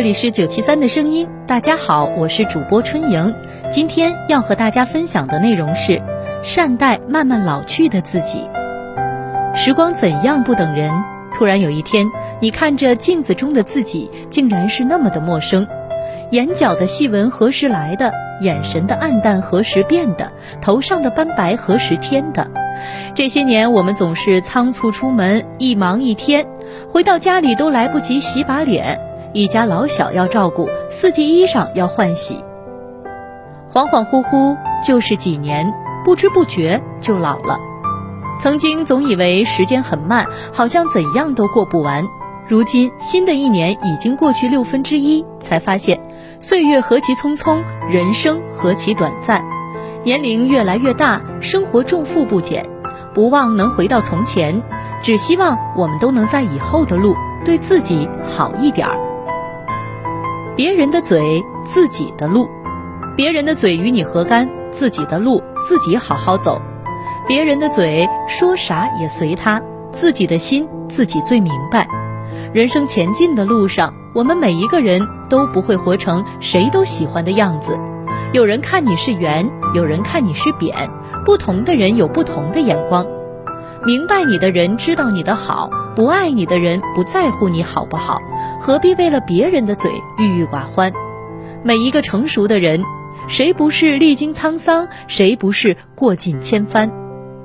这里是九七三的声音，大家好，我是主播春莹。今天要和大家分享的内容是善待慢慢老去的自己。时光怎样不等人？突然有一天，你看着镜子中的自己，竟然是那么的陌生。眼角的细纹何时来的？眼神的暗淡何时变的？头上的斑白何时添的？这些年，我们总是仓促出门，一忙一天，回到家里都来不及洗把脸。一家老小要照顾，四季衣裳要换洗，恍恍惚惚就是几年，不知不觉就老了。曾经总以为时间很慢，好像怎样都过不完。如今新的一年已经过去六分之一，才发现岁月何其匆匆，人生何其短暂。年龄越来越大，生活重负不减，不忘能回到从前，只希望我们都能在以后的路对自己好一点儿。别人的嘴，自己的路；别人的嘴与你何干？自己的路自己好好走。别人的嘴说啥也随他，自己的心自己最明白。人生前进的路上，我们每一个人都不会活成谁都喜欢的样子。有人看你是圆，有人看你是扁，不同的人有不同的眼光。明白你的人知道你的好，不爱你的人不在乎你好不好，何必为了别人的嘴郁郁寡欢？每一个成熟的人，谁不是历经沧桑，谁不是过尽千帆？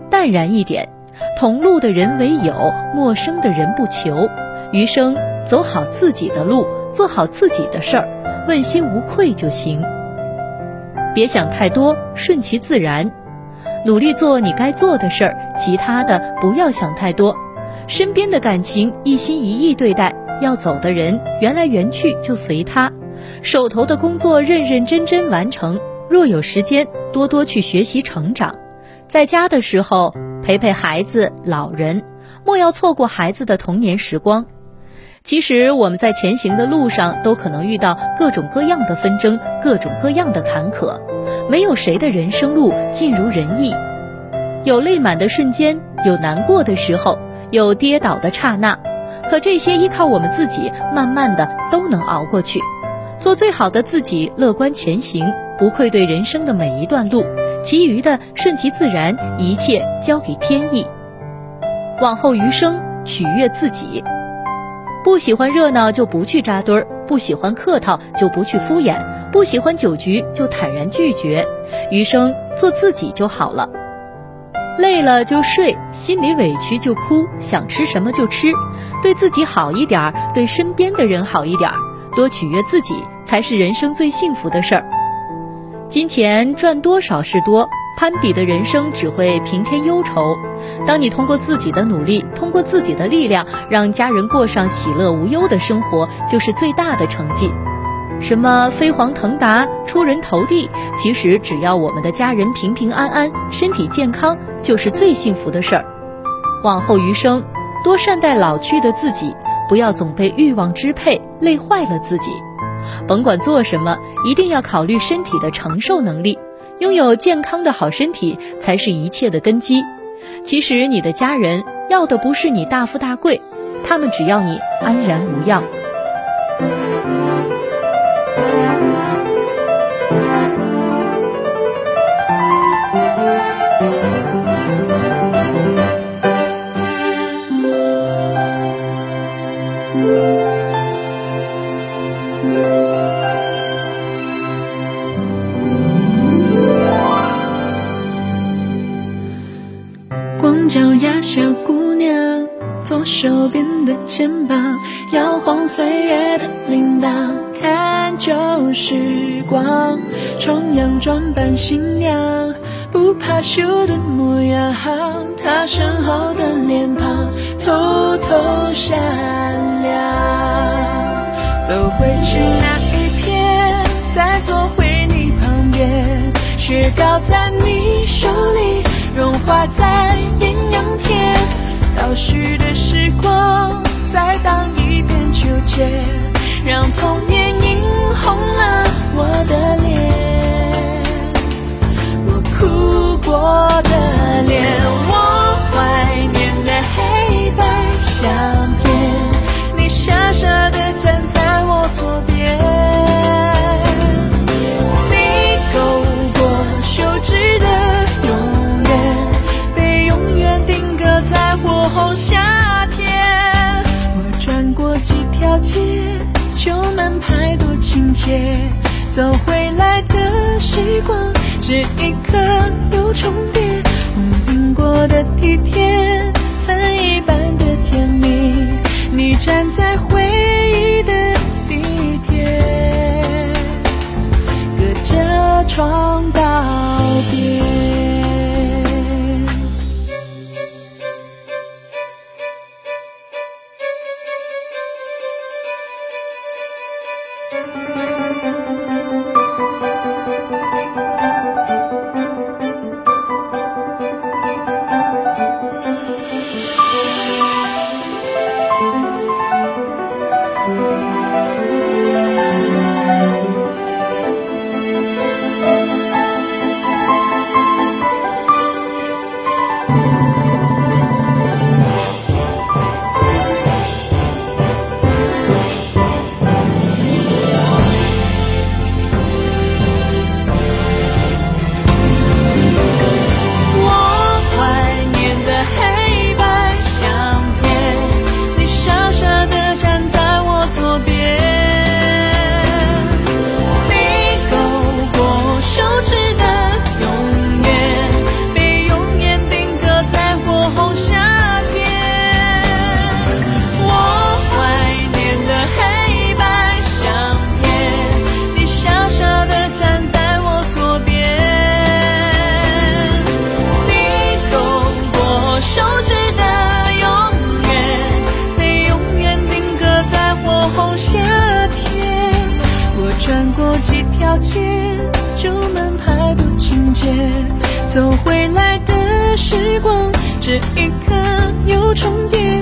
淡然一点，同路的人为友，陌生的人不求。余生走好自己的路，做好自己的事儿，问心无愧就行。别想太多，顺其自然。努力做你该做的事儿，其他的不要想太多。身边的感情一心一意对待，要走的人缘来缘去就随他。手头的工作认认真真完成。若有时间，多多去学习成长。在家的时候陪陪孩子、老人，莫要错过孩子的童年时光。其实我们在前行的路上，都可能遇到各种各样的纷争，各种各样的坎坷。没有谁的人生路尽如人意，有泪满的瞬间，有难过的时候，有跌倒的刹那。可这些依靠我们自己，慢慢的都能熬过去。做最好的自己，乐观前行，不愧对人生的每一段路。其余的顺其自然，一切交给天意。往后余生，取悦自己。不喜欢热闹就不去扎堆儿，不喜欢客套就不去敷衍，不喜欢酒局就坦然拒绝。余生做自己就好了。累了就睡，心里委屈就哭，想吃什么就吃，对自己好一点儿，对身边的人好一点儿，多取悦自己才是人生最幸福的事儿。金钱赚多少是多。攀比的人生只会平添忧愁。当你通过自己的努力，通过自己的力量，让家人过上喜乐无忧的生活，就是最大的成绩。什么飞黄腾达、出人头地，其实只要我们的家人平平安安、身体健康，就是最幸福的事儿。往后余生，多善待老去的自己，不要总被欲望支配，累坏了自己。甭管做什么，一定要考虑身体的承受能力。拥有健康的好身体才是一切的根基。其实你的家人要的不是你大富大贵，他们只要你安然无恙。光脚丫小姑娘，左手边的肩膀，摇晃岁月的铃铛，旧时光，重阳装扮新娘，不怕羞的模样，她身后的脸庞偷偷闪亮。走回去那一天，再坐回你旁边，雪糕在你手里融化在艳阳天，倒叙的时光再荡一遍秋千，让童年红了我的脸，走回来的时光，这一刻又重叠，红苹果的体贴，分一半的甜蜜，你站在回忆的地铁，隔着窗道我转过几条街，旧门牌多亲切，走回来的时光，这一刻又重叠。